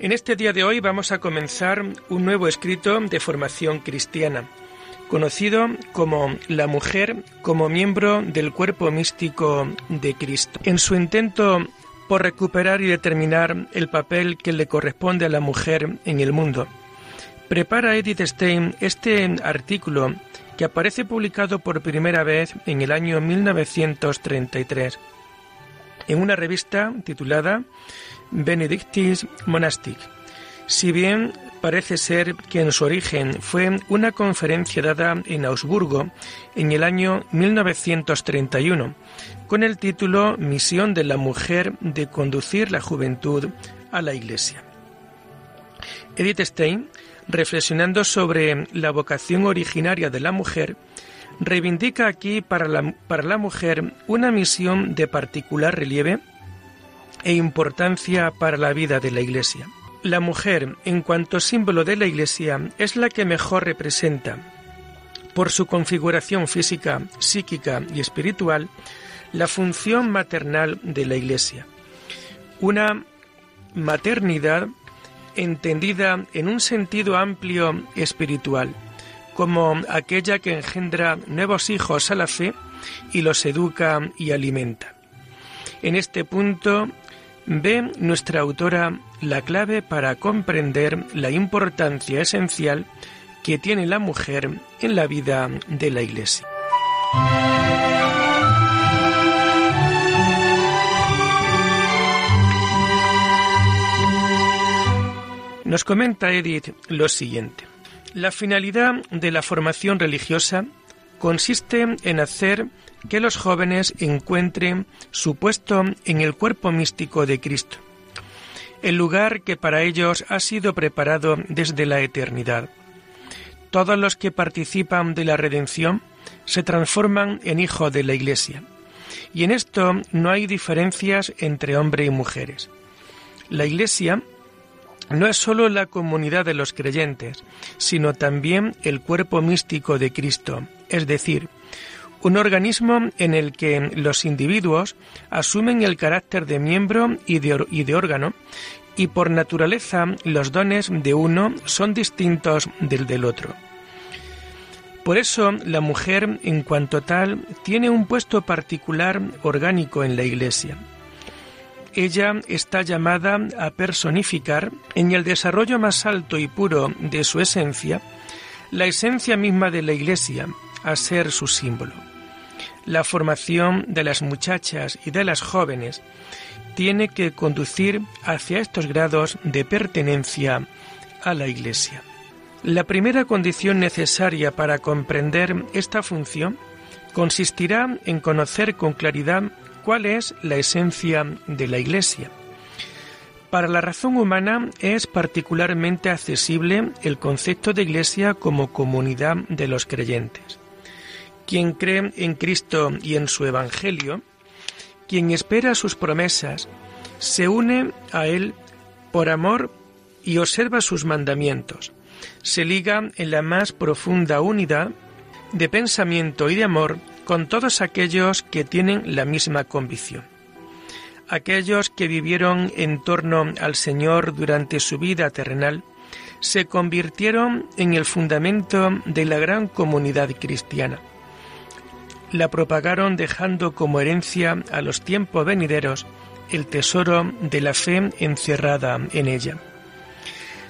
En este día de hoy vamos a comenzar un nuevo escrito de formación cristiana, conocido como La mujer como miembro del cuerpo místico de Cristo. En su intento por recuperar y determinar el papel que le corresponde a la mujer en el mundo, prepara Edith Stein este artículo que aparece publicado por primera vez en el año 1933 en una revista titulada Benedictis Monastic. Si bien parece ser que en su origen fue una conferencia dada en Augsburgo en el año 1931, con el título Misión de la mujer de conducir la juventud a la Iglesia. Edith Stein reflexionando sobre la vocación originaria de la mujer, reivindica aquí para la, para la mujer una misión de particular relieve e importancia para la vida de la Iglesia. La mujer, en cuanto símbolo de la Iglesia, es la que mejor representa, por su configuración física, psíquica y espiritual, la función maternal de la Iglesia. Una maternidad entendida en un sentido amplio espiritual, como aquella que engendra nuevos hijos a la fe y los educa y alimenta. En este punto ve nuestra autora la clave para comprender la importancia esencial que tiene la mujer en la vida de la Iglesia. Nos comenta Edith lo siguiente. La finalidad de la formación religiosa consiste en hacer que los jóvenes encuentren su puesto en el cuerpo místico de Cristo, el lugar que para ellos ha sido preparado desde la eternidad. Todos los que participan de la redención se transforman en hijos de la Iglesia, y en esto no hay diferencias entre hombres y mujeres. La Iglesia no es sólo la comunidad de los creyentes, sino también el cuerpo místico de Cristo, es decir, un organismo en el que los individuos asumen el carácter de miembro y de, órgano, y por naturaleza los dones de uno son distintos del del otro. Por eso la mujer, en cuanto tal, tiene un puesto particular orgánico en la Iglesia ella está llamada a personificar en el desarrollo más alto y puro de su esencia, la esencia misma de la Iglesia, a ser su símbolo. La formación de las muchachas y de las jóvenes tiene que conducir hacia estos grados de pertenencia a la Iglesia. La primera condición necesaria para comprender esta función consistirá en conocer con claridad cuál es la esencia de la Iglesia. Para la razón humana es particularmente accesible el concepto de Iglesia como comunidad de los creyentes. Quien cree en Cristo y en su Evangelio, quien espera sus promesas, se une a Él por amor y observa sus mandamientos. Se liga en la más profunda unidad de pensamiento y de amor con todos aquellos que tienen la misma convicción. Aquellos que vivieron en torno al Señor durante su vida terrenal se convirtieron en el fundamento de la gran comunidad cristiana. La propagaron dejando como herencia a los tiempos venideros el tesoro de la fe encerrada en ella.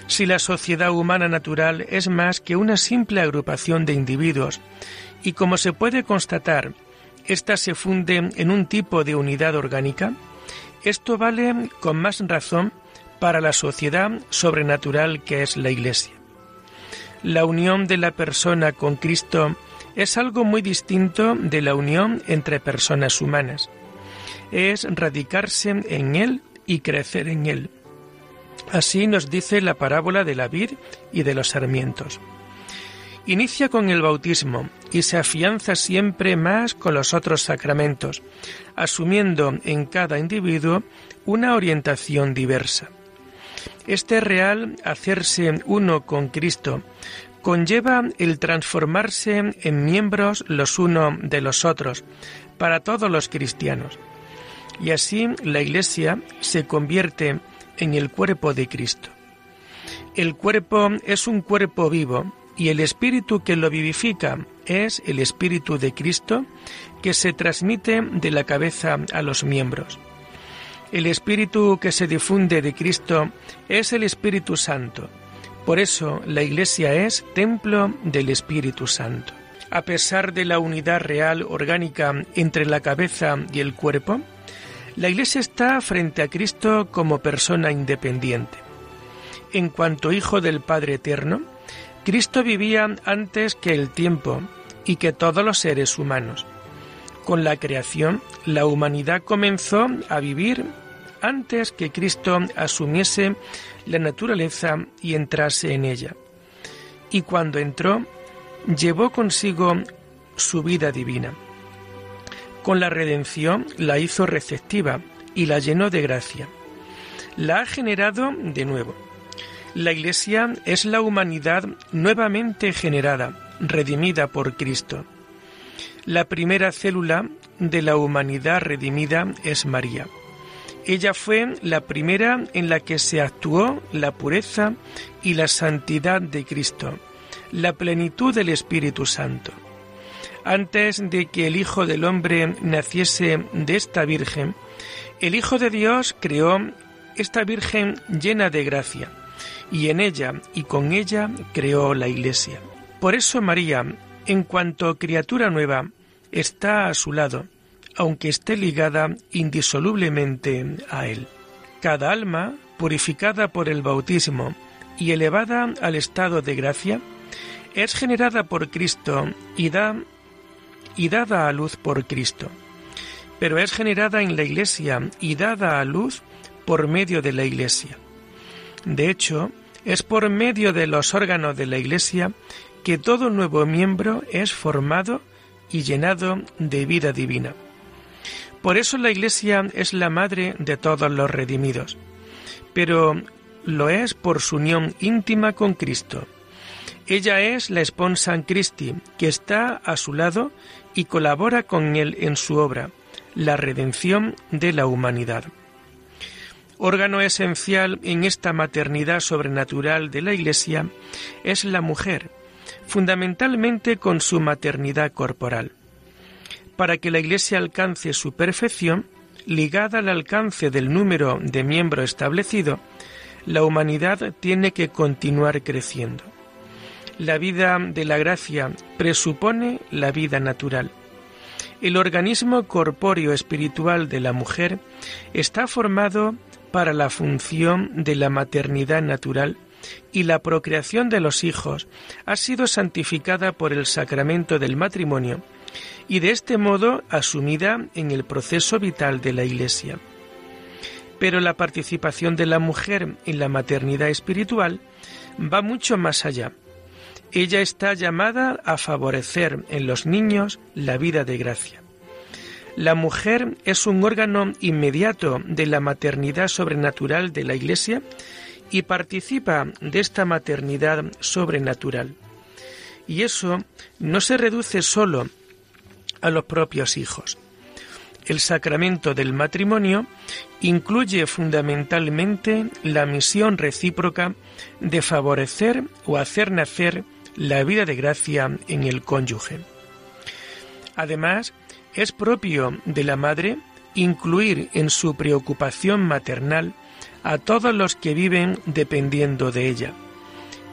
Si la sociedad humana natural es más que una simple agrupación de individuos y como se puede constatar, ésta se funde en un tipo de unidad orgánica, esto vale con más razón para la sociedad sobrenatural que es la Iglesia. La unión de la persona con Cristo es algo muy distinto de la unión entre personas humanas. Es radicarse en Él y crecer en Él. Así nos dice la parábola de la vid y de los sarmientos. Inicia con el bautismo y se afianza siempre más con los otros sacramentos, asumiendo en cada individuo una orientación diversa. Este real hacerse uno con Cristo conlleva el transformarse en miembros los unos de los otros para todos los cristianos. Y así la Iglesia se convierte en el cuerpo de Cristo. El cuerpo es un cuerpo vivo y el espíritu que lo vivifica es el espíritu de Cristo que se transmite de la cabeza a los miembros. El espíritu que se difunde de Cristo es el Espíritu Santo. Por eso la Iglesia es templo del Espíritu Santo. A pesar de la unidad real orgánica entre la cabeza y el cuerpo, la Iglesia está frente a Cristo como persona independiente. En cuanto Hijo del Padre Eterno, Cristo vivía antes que el tiempo y que todos los seres humanos. Con la creación, la humanidad comenzó a vivir antes que Cristo asumiese la naturaleza y entrase en ella. Y cuando entró, llevó consigo su vida divina. Con la redención la hizo receptiva y la llenó de gracia. La ha generado de nuevo la Iglesia es la humanidad nuevamente generada, redimida por Cristo. La primera célula de la humanidad redimida es María. Ella fue la primera en la que se actuó la pureza y la santidad de Cristo, la plenitud del Espíritu Santo. Antes de que el Hijo del Hombre naciese de esta Virgen, el Hijo de Dios creó esta Virgen llena de gracia y en ella y con ella creó la Iglesia. Por eso María, en cuanto criatura nueva, está a su lado, aunque esté ligada indisolublemente a Él. Cada alma, purificada por el bautismo y elevada al estado de gracia, es generada por Cristo y, da, y dada a luz por Cristo. Pero es generada en la Iglesia y dada a luz por medio de la Iglesia. De hecho, es por medio de los órganos de la Iglesia que todo nuevo miembro es formado y llenado de vida divina. Por eso la Iglesia es la madre de todos los redimidos, pero lo es por su unión íntima con Cristo. Ella es la esposa en Christi, que está a su lado y colabora con él en su obra, la redención de la humanidad. Órgano esencial en esta maternidad sobrenatural de la Iglesia es la mujer, fundamentalmente con su maternidad corporal. Para que la Iglesia alcance su perfección, ligada al alcance del número de miembros establecido, la humanidad tiene que continuar creciendo. La vida de la gracia presupone la vida natural. El organismo corpóreo espiritual de la mujer está formado para la función de la maternidad natural y la procreación de los hijos ha sido santificada por el sacramento del matrimonio y de este modo asumida en el proceso vital de la Iglesia. Pero la participación de la mujer en la maternidad espiritual va mucho más allá. Ella está llamada a favorecer en los niños la vida de gracia. La mujer es un órgano inmediato de la maternidad sobrenatural de la Iglesia y participa de esta maternidad sobrenatural. Y eso no se reduce solo a los propios hijos. El sacramento del matrimonio incluye fundamentalmente la misión recíproca de favorecer o hacer nacer la vida de gracia en el cónyuge. Además, es propio de la madre incluir en su preocupación maternal a todos los que viven dependiendo de ella.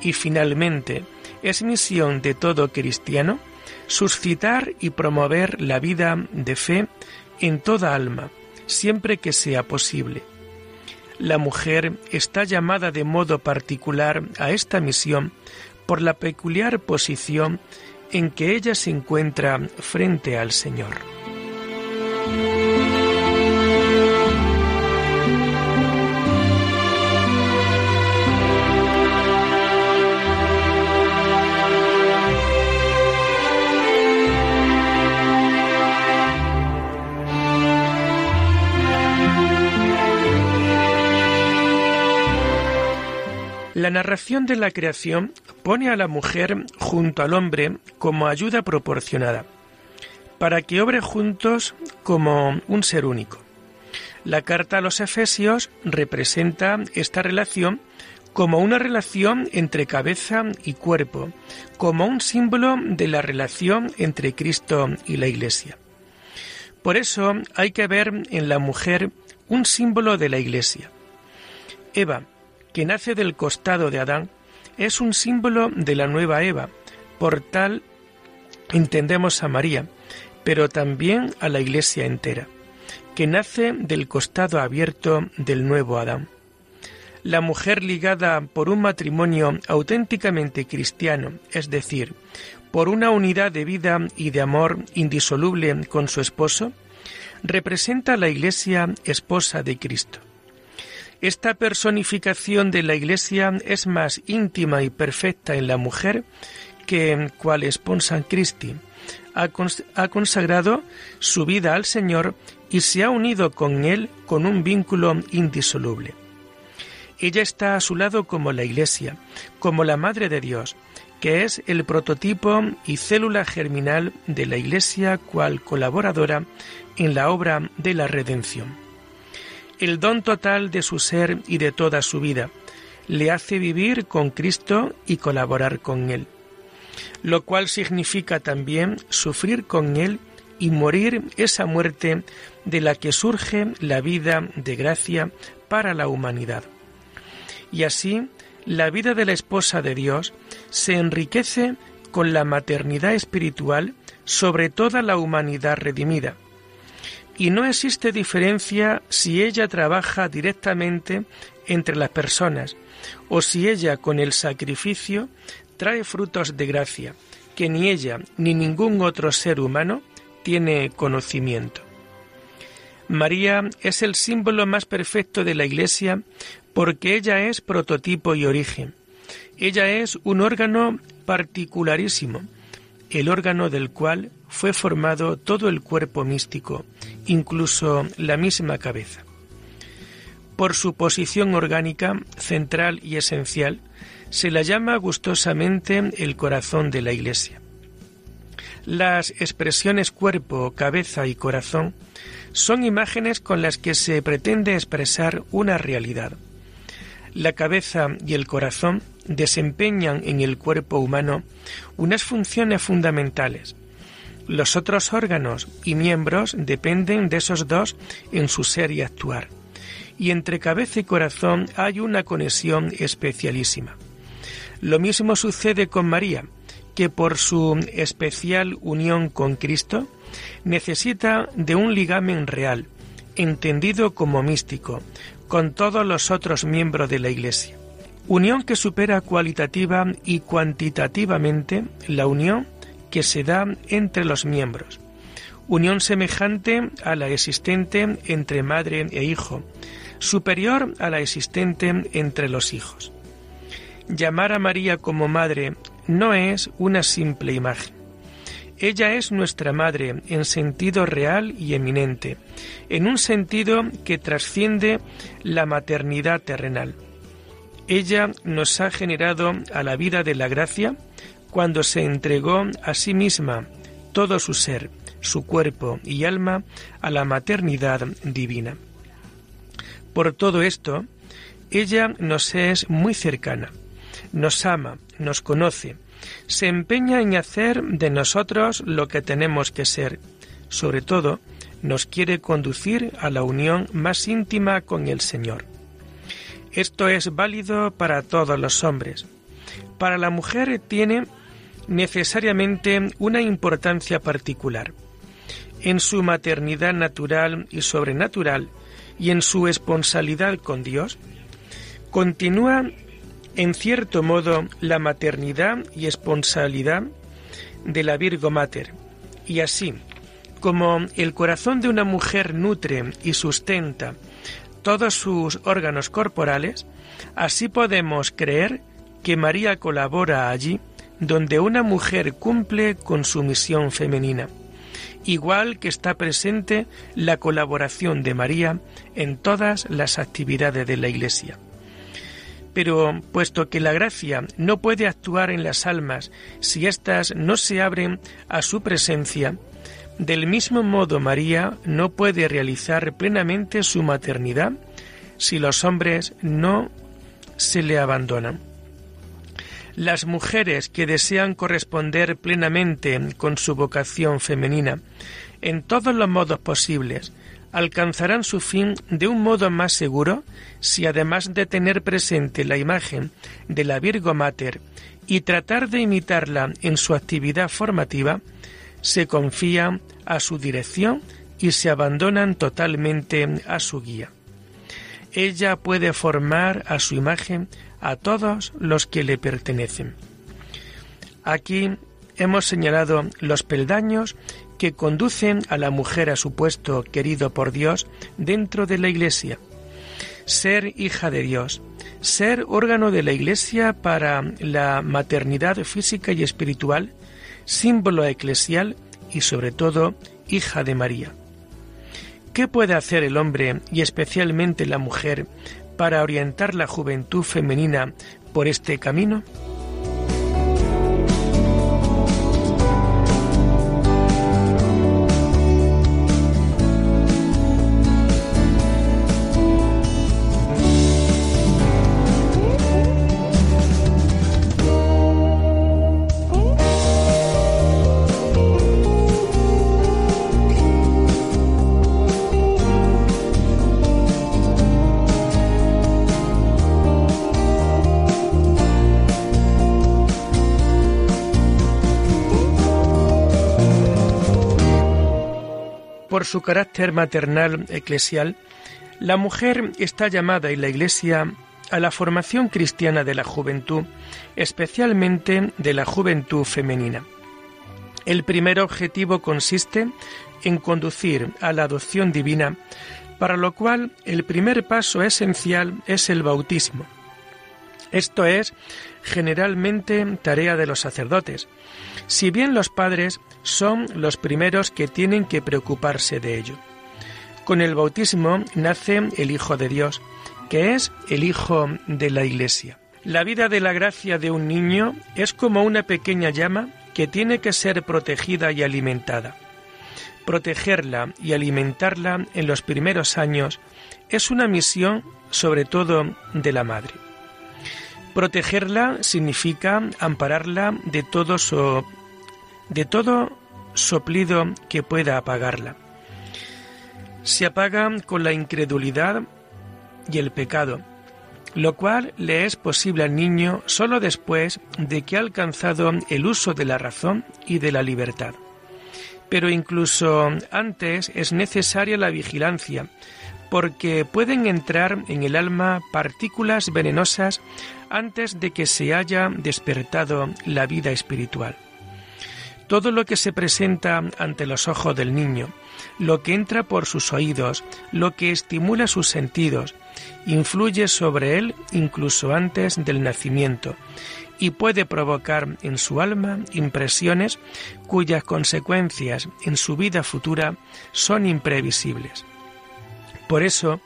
Y finalmente, es misión de todo cristiano suscitar y promover la vida de fe en toda alma, siempre que sea posible. La mujer está llamada de modo particular a esta misión por la peculiar posición en que ella se encuentra frente al Señor. La narración de la creación pone a la mujer junto al hombre como ayuda proporcionada, para que obre juntos como un ser único. La carta a los Efesios representa esta relación como una relación entre cabeza y cuerpo, como un símbolo de la relación entre Cristo y la Iglesia. Por eso hay que ver en la mujer un símbolo de la Iglesia. Eva, que nace del costado de Adán, es un símbolo de la nueva Eva. Por tal entendemos a María, pero también a la Iglesia entera, que nace del costado abierto del nuevo Adán. La mujer ligada por un matrimonio auténticamente cristiano, es decir, por una unidad de vida y de amor indisoluble con su esposo, representa a la Iglesia esposa de Cristo. Esta personificación de la Iglesia es más íntima y perfecta en la mujer que cual esposa Christi. Ha, ha consagrado su vida al Señor y se ha unido con Él con un vínculo indisoluble. Ella está a su lado como la Iglesia, como la Madre de Dios, que es el prototipo y célula germinal de la Iglesia cual colaboradora en la obra de la redención el don total de su ser y de toda su vida. Le hace vivir con Cristo y colaborar con Él, lo cual significa también sufrir con Él y morir esa muerte de la que surge la vida de gracia para la humanidad. Y así, la vida de la esposa de Dios se enriquece con la maternidad espiritual sobre toda la humanidad redimida, y no existe diferencia si ella trabaja directamente entre las personas o si ella con el sacrificio trae frutos de gracia que ni ella ni ningún otro ser humano tiene conocimiento. María es el símbolo más perfecto de la Iglesia porque ella es prototipo y origen. Ella es un órgano particularísimo, el órgano del cual fue formado todo el cuerpo místico, incluso la misma cabeza. Por su posición orgánica, central y esencial, se la llama gustosamente el corazón de la Iglesia. Las expresiones cuerpo, cabeza y corazón son imágenes con las que se pretende expresar una realidad. La cabeza y el corazón desempeñan en el cuerpo humano unas funciones fundamentales, los otros órganos y miembros dependen de esos dos en su ser y actuar. Y entre cabeza y corazón hay una conexión especialísima. Lo mismo sucede con María, que por su especial unión con Cristo necesita de un ligamen real, entendido como místico, con todos los otros miembros de la Iglesia. Unión que supera cualitativa y cuantitativamente la unión que se da entre los miembros, unión semejante a la existente entre madre e hijo, superior a la existente entre los hijos. Llamar a María como madre no es una simple imagen. Ella es nuestra madre en sentido real y eminente, en un sentido que trasciende la maternidad terrenal. Ella nos ha generado a la vida de la gracia cuando se entregó a sí misma todo su ser, su cuerpo y alma a la maternidad divina. Por todo esto, ella nos es muy cercana, nos ama, nos conoce, se empeña en hacer de nosotros lo que tenemos que ser, sobre todo nos quiere conducir a la unión más íntima con el Señor. Esto es válido para todos los hombres. Para la mujer tiene necesariamente una importancia particular. En su maternidad natural y sobrenatural y en su esponsalidad con Dios, continúa en cierto modo la maternidad y esponsalidad de la Virgo Mater. Y así, como el corazón de una mujer nutre y sustenta todos sus órganos corporales, así podemos creer que María colabora allí donde una mujer cumple con su misión femenina, igual que está presente la colaboración de María en todas las actividades de la Iglesia. Pero puesto que la gracia no puede actuar en las almas si éstas no se abren a su presencia, del mismo modo María no puede realizar plenamente su maternidad si los hombres no se le abandonan. Las mujeres que desean corresponder plenamente con su vocación femenina en todos los modos posibles alcanzarán su fin de un modo más seguro si además de tener presente la imagen de la Virgo Mater y tratar de imitarla en su actividad formativa, se confían a su dirección y se abandonan totalmente a su guía. Ella puede formar a su imagen a todos los que le pertenecen. Aquí hemos señalado los peldaños que conducen a la mujer a su puesto querido por Dios dentro de la Iglesia. Ser hija de Dios, ser órgano de la Iglesia para la maternidad física y espiritual, símbolo eclesial y sobre todo hija de María. ¿Qué puede hacer el hombre y especialmente la mujer para orientar la juventud femenina por este camino? Por su carácter maternal eclesial, la mujer está llamada en la Iglesia a la formación cristiana de la juventud, especialmente de la juventud femenina. El primer objetivo consiste en conducir a la adopción divina, para lo cual el primer paso esencial es el bautismo. Esto es generalmente tarea de los sacerdotes, si bien los padres son los primeros que tienen que preocuparse de ello. Con el bautismo nace el Hijo de Dios, que es el Hijo de la Iglesia. La vida de la gracia de un niño es como una pequeña llama que tiene que ser protegida y alimentada. Protegerla y alimentarla en los primeros años es una misión sobre todo de la madre. Protegerla significa ampararla de todo, de todo soplido que pueda apagarla. Se apaga con la incredulidad y el pecado, lo cual le es posible al niño sólo después de que ha alcanzado el uso de la razón y de la libertad. Pero incluso antes es necesaria la vigilancia, porque pueden entrar en el alma partículas venenosas antes de que se haya despertado la vida espiritual. Todo lo que se presenta ante los ojos del niño, lo que entra por sus oídos, lo que estimula sus sentidos, influye sobre él incluso antes del nacimiento y puede provocar en su alma impresiones cuyas consecuencias en su vida futura son imprevisibles. Por eso,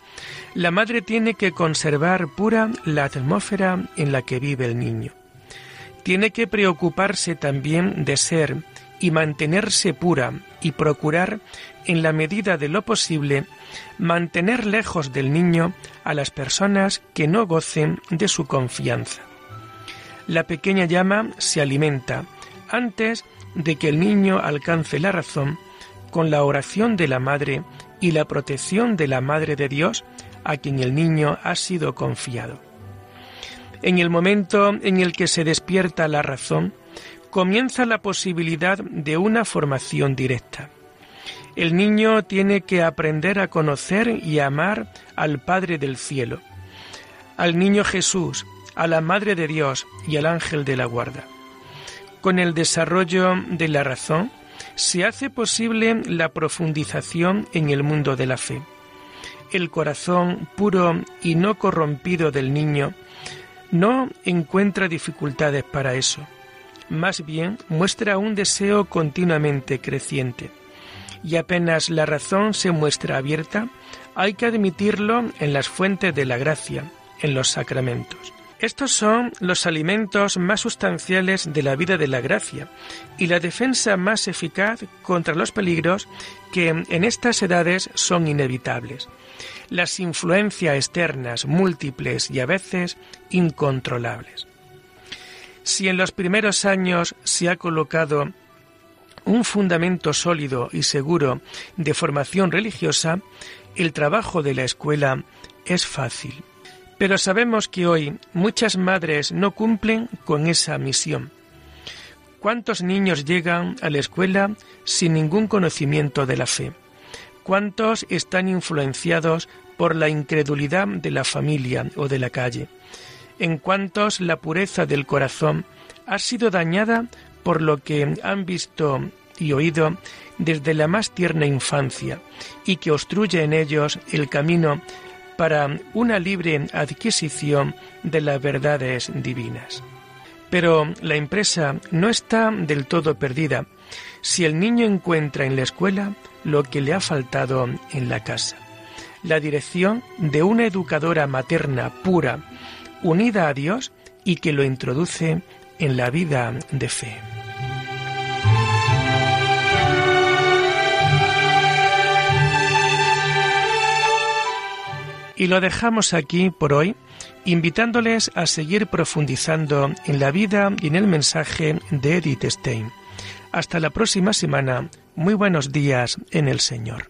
la madre tiene que conservar pura la atmósfera en la que vive el niño. Tiene que preocuparse también de ser y mantenerse pura y procurar, en la medida de lo posible, mantener lejos del niño a las personas que no gocen de su confianza. La pequeña llama se alimenta antes de que el niño alcance la razón con la oración de la Madre y la protección de la Madre de Dios a quien el niño ha sido confiado. En el momento en el que se despierta la razón, comienza la posibilidad de una formación directa. El niño tiene que aprender a conocer y amar al Padre del Cielo, al niño Jesús, a la Madre de Dios y al ángel de la guarda. Con el desarrollo de la razón se hace posible la profundización en el mundo de la fe. El corazón puro y no corrompido del niño no encuentra dificultades para eso más bien muestra un deseo continuamente creciente. Y apenas la razón se muestra abierta, hay que admitirlo en las fuentes de la gracia, en los sacramentos. Estos son los alimentos más sustanciales de la vida de la gracia y la defensa más eficaz contra los peligros que en estas edades son inevitables. Las influencias externas múltiples y a veces incontrolables. Si en los primeros años se ha colocado un fundamento sólido y seguro de formación religiosa, el trabajo de la escuela es fácil. Pero sabemos que hoy muchas madres no cumplen con esa misión. ¿Cuántos niños llegan a la escuela sin ningún conocimiento de la fe? ¿Cuántos están influenciados por la incredulidad de la familia o de la calle? ¿En cuántos la pureza del corazón ha sido dañada por lo que han visto y oído desde la más tierna infancia y que obstruye en ellos el camino para una libre adquisición de las verdades divinas. Pero la empresa no está del todo perdida si el niño encuentra en la escuela lo que le ha faltado en la casa. La dirección de una educadora materna pura, unida a Dios y que lo introduce en la vida de fe. Y lo dejamos aquí por hoy, invitándoles a seguir profundizando en la vida y en el mensaje de Edith Stein. Hasta la próxima semana. Muy buenos días en el Señor.